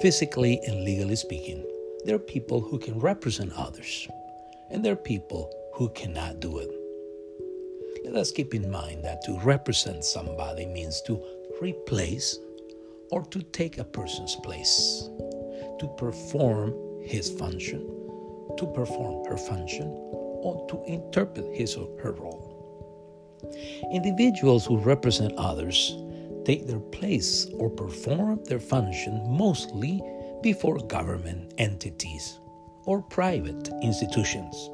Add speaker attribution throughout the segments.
Speaker 1: Physically and legally speaking, there are people who can represent others, and there are people who cannot do it. Let us keep in mind that to represent somebody means to replace or to take a person's place, to perform his function, to perform her function, or to interpret his or her role. Individuals who represent others take their place or perform their function mostly before government entities or private institutions.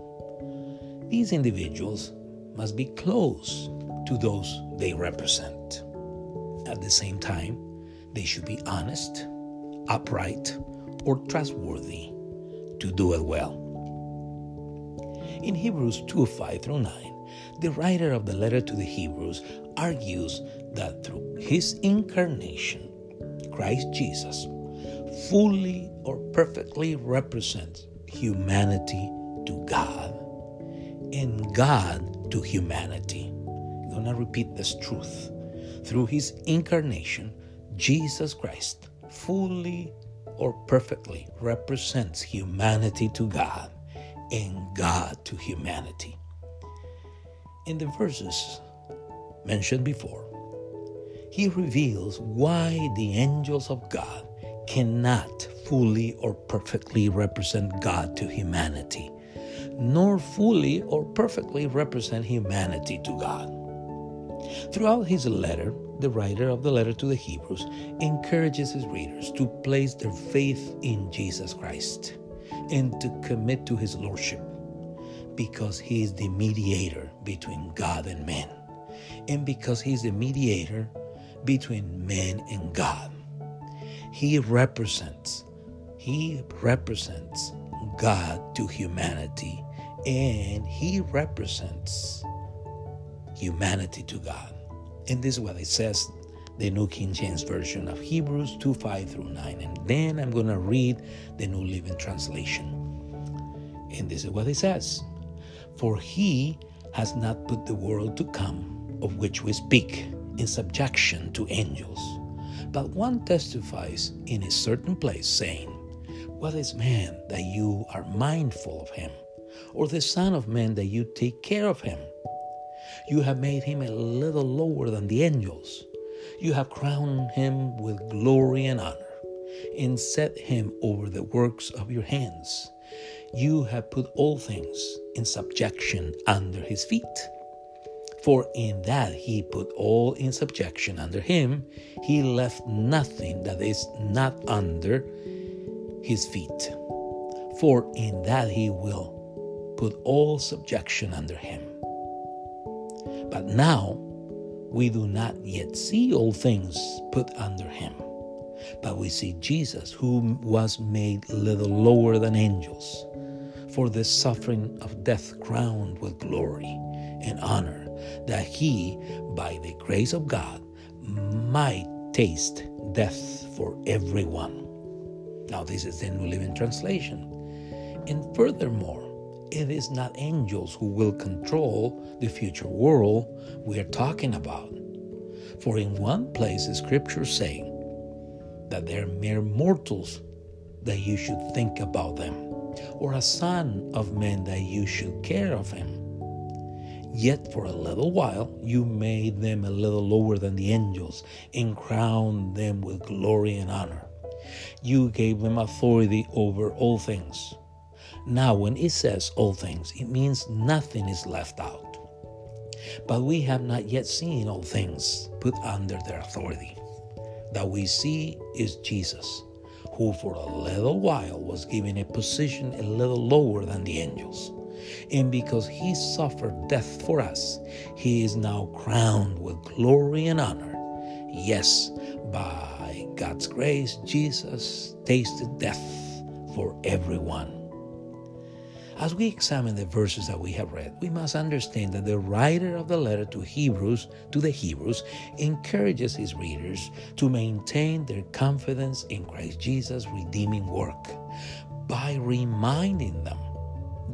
Speaker 1: These individuals must be close to those they represent. At the same time, they should be honest, upright, or trustworthy to do it well. In Hebrews 2 5 through 9, the writer of the letter to the Hebrews argues that through his incarnation, Christ Jesus fully or perfectly represents humanity to God and God to humanity. I'm going to repeat this truth. Through his incarnation, Jesus Christ fully or perfectly represents humanity to God and God to humanity. In the verses mentioned before, he reveals why the angels of God cannot fully or perfectly represent God to humanity nor fully or perfectly represent humanity to God. Throughout his letter, the writer of the letter to the Hebrews encourages his readers to place their faith in Jesus Christ and to commit to his lordship because he is the mediator between God and men and because he is the mediator between man and God. He represents he represents God to humanity and he represents humanity to God. And this is what it says, the New King James Version of Hebrews 2 5 through 9. And then I'm going to read the New Living Translation. And this is what it says For he has not put the world to come, of which we speak, in subjection to angels. But one testifies in a certain place, saying, What is man that you are mindful of him? or the Son of Man that you take care of him. You have made him a little lower than the angels. You have crowned him with glory and honor, and set him over the works of your hands. You have put all things in subjection under his feet. For in that he put all in subjection under him, he left nothing that is not under his feet. For in that he will put all subjection under him. But now we do not yet see all things put under him, but we see Jesus, who was made little lower than angels, for the suffering of death crowned with glory and honor, that he, by the grace of God, might taste death for everyone. Now, this is the New Living Translation. And furthermore, it is not angels who will control the future world we are talking about. For in one place, the scriptures say that they're mere mortals that you should think about them, or a son of man that you should care of him. Yet for a little while you made them a little lower than the angels and crowned them with glory and honor. You gave them authority over all things now, when it says all things, it means nothing is left out. But we have not yet seen all things put under their authority. That we see is Jesus, who for a little while was given a position a little lower than the angels. And because he suffered death for us, he is now crowned with glory and honor. Yes, by God's grace, Jesus tasted death for everyone. As we examine the verses that we have read, we must understand that the writer of the letter to Hebrews, to the Hebrews, encourages his readers to maintain their confidence in Christ Jesus' redeeming work by reminding them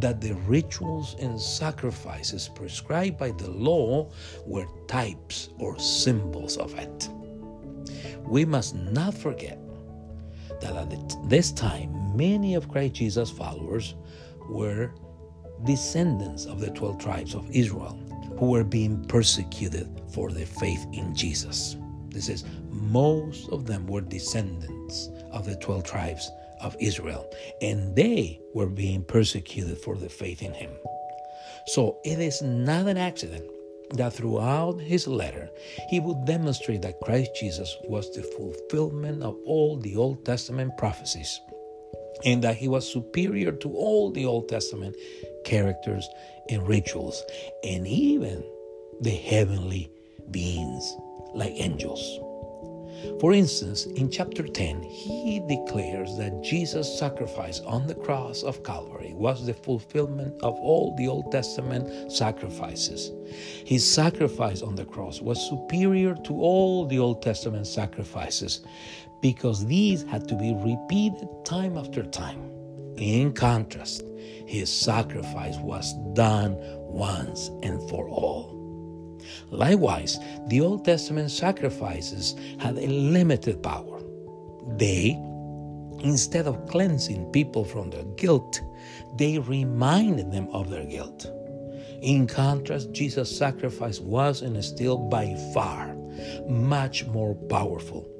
Speaker 1: that the rituals and sacrifices prescribed by the law were types or symbols of it. We must not forget that at this time, many of Christ Jesus' followers were descendants of the 12 tribes of Israel who were being persecuted for their faith in Jesus. This is, most of them were descendants of the 12 tribes of Israel, and they were being persecuted for their faith in Him. So it is not an accident that throughout his letter he would demonstrate that Christ Jesus was the fulfillment of all the Old Testament prophecies and that he was superior to all the Old Testament characters and rituals and even the heavenly beings like angels. For instance, in chapter 10, he declares that Jesus' sacrifice on the cross of Calvary was the fulfillment of all the Old Testament sacrifices. His sacrifice on the cross was superior to all the Old Testament sacrifices because these had to be repeated time after time. In contrast, his sacrifice was done once and for all. Likewise, the Old Testament sacrifices had a limited power. They, instead of cleansing people from their guilt, they reminded them of their guilt. In contrast, Jesus' sacrifice was and is still by far much more powerful.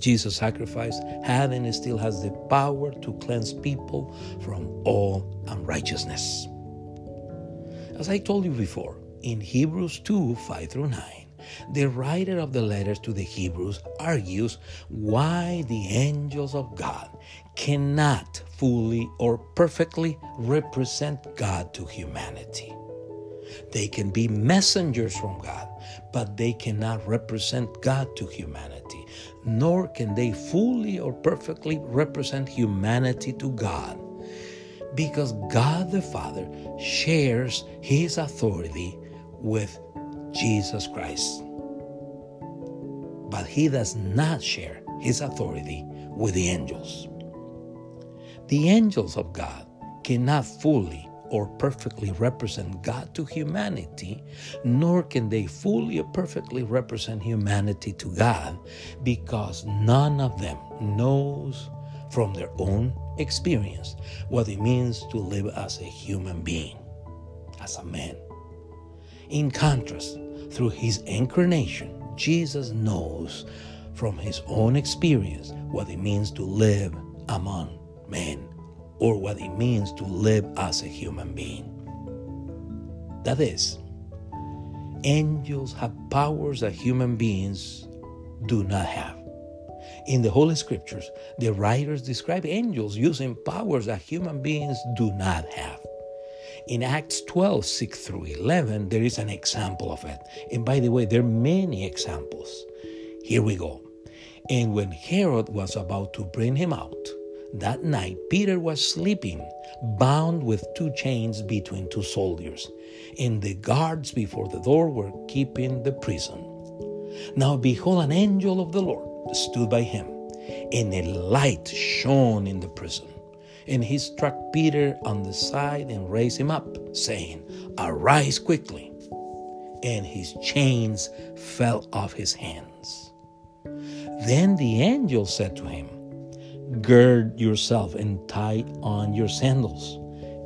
Speaker 1: Jesus' sacrifice had and still has the power to cleanse people from all unrighteousness. As I told you before, in Hebrews 2 5 through 9, the writer of the letters to the Hebrews argues why the angels of God cannot fully or perfectly represent God to humanity. They can be messengers from God, but they cannot represent God to humanity, nor can they fully or perfectly represent humanity to God. Because God the Father shares His authority with Jesus Christ. But he does not share his authority with the angels. The angels of God cannot fully or perfectly represent God to humanity, nor can they fully or perfectly represent humanity to God, because none of them knows from their own experience what it means to live as a human being, as a man. In contrast, through his incarnation, Jesus knows from his own experience what it means to live among men or what it means to live as a human being. That is, angels have powers that human beings do not have. In the Holy Scriptures, the writers describe angels using powers that human beings do not have. In Acts 12, 6 through 11, there is an example of it. And by the way, there are many examples. Here we go. And when Herod was about to bring him out, that night Peter was sleeping, bound with two chains between two soldiers, and the guards before the door were keeping the prison. Now behold, an angel of the Lord stood by him, and a light shone in the prison. And he struck Peter on the side and raised him up, saying, Arise quickly. And his chains fell off his hands. Then the angel said to him, Gird yourself and tie on your sandals.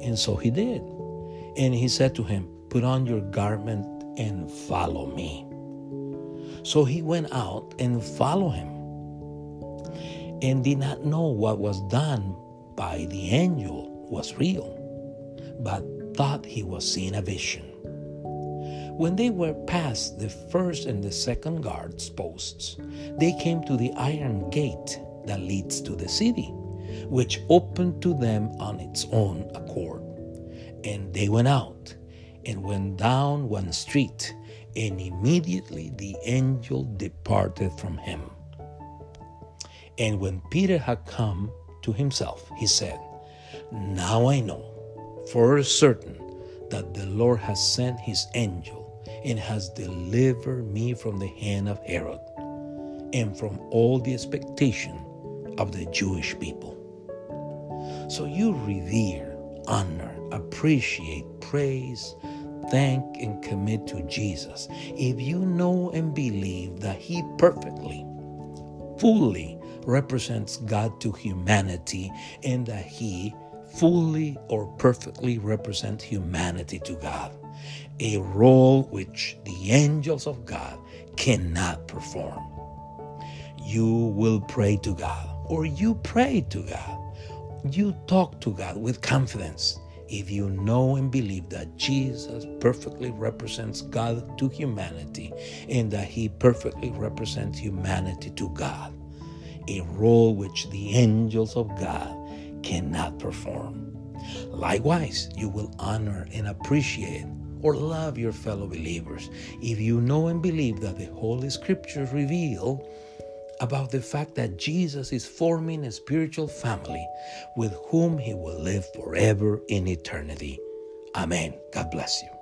Speaker 1: And so he did. And he said to him, Put on your garment and follow me. So he went out and followed him and did not know what was done by the angel was real, but thought he was seeing a vision. When they were past the first and the second guards posts, they came to the iron gate that leads to the city, which opened to them on its own accord. And they went out and went down one street, and immediately the angel departed from him. And when Peter had come to himself, he said, Now I know for certain that the Lord has sent his angel and has delivered me from the hand of Herod and from all the expectation of the Jewish people. So you revere, honor, appreciate, praise, thank, and commit to Jesus if you know and believe that he perfectly, fully represents God to humanity and that he fully or perfectly represents humanity to God, a role which the angels of God cannot perform. You will pray to God, or you pray to God. You talk to God with confidence if you know and believe that Jesus perfectly represents God to humanity and that he perfectly represents humanity to God, a role which the angels of God cannot perform. Likewise, you will honor and appreciate or love your fellow believers if you know and believe that the Holy Scriptures reveal about the fact that Jesus is forming a spiritual family with whom he will live forever in eternity. Amen. God bless you.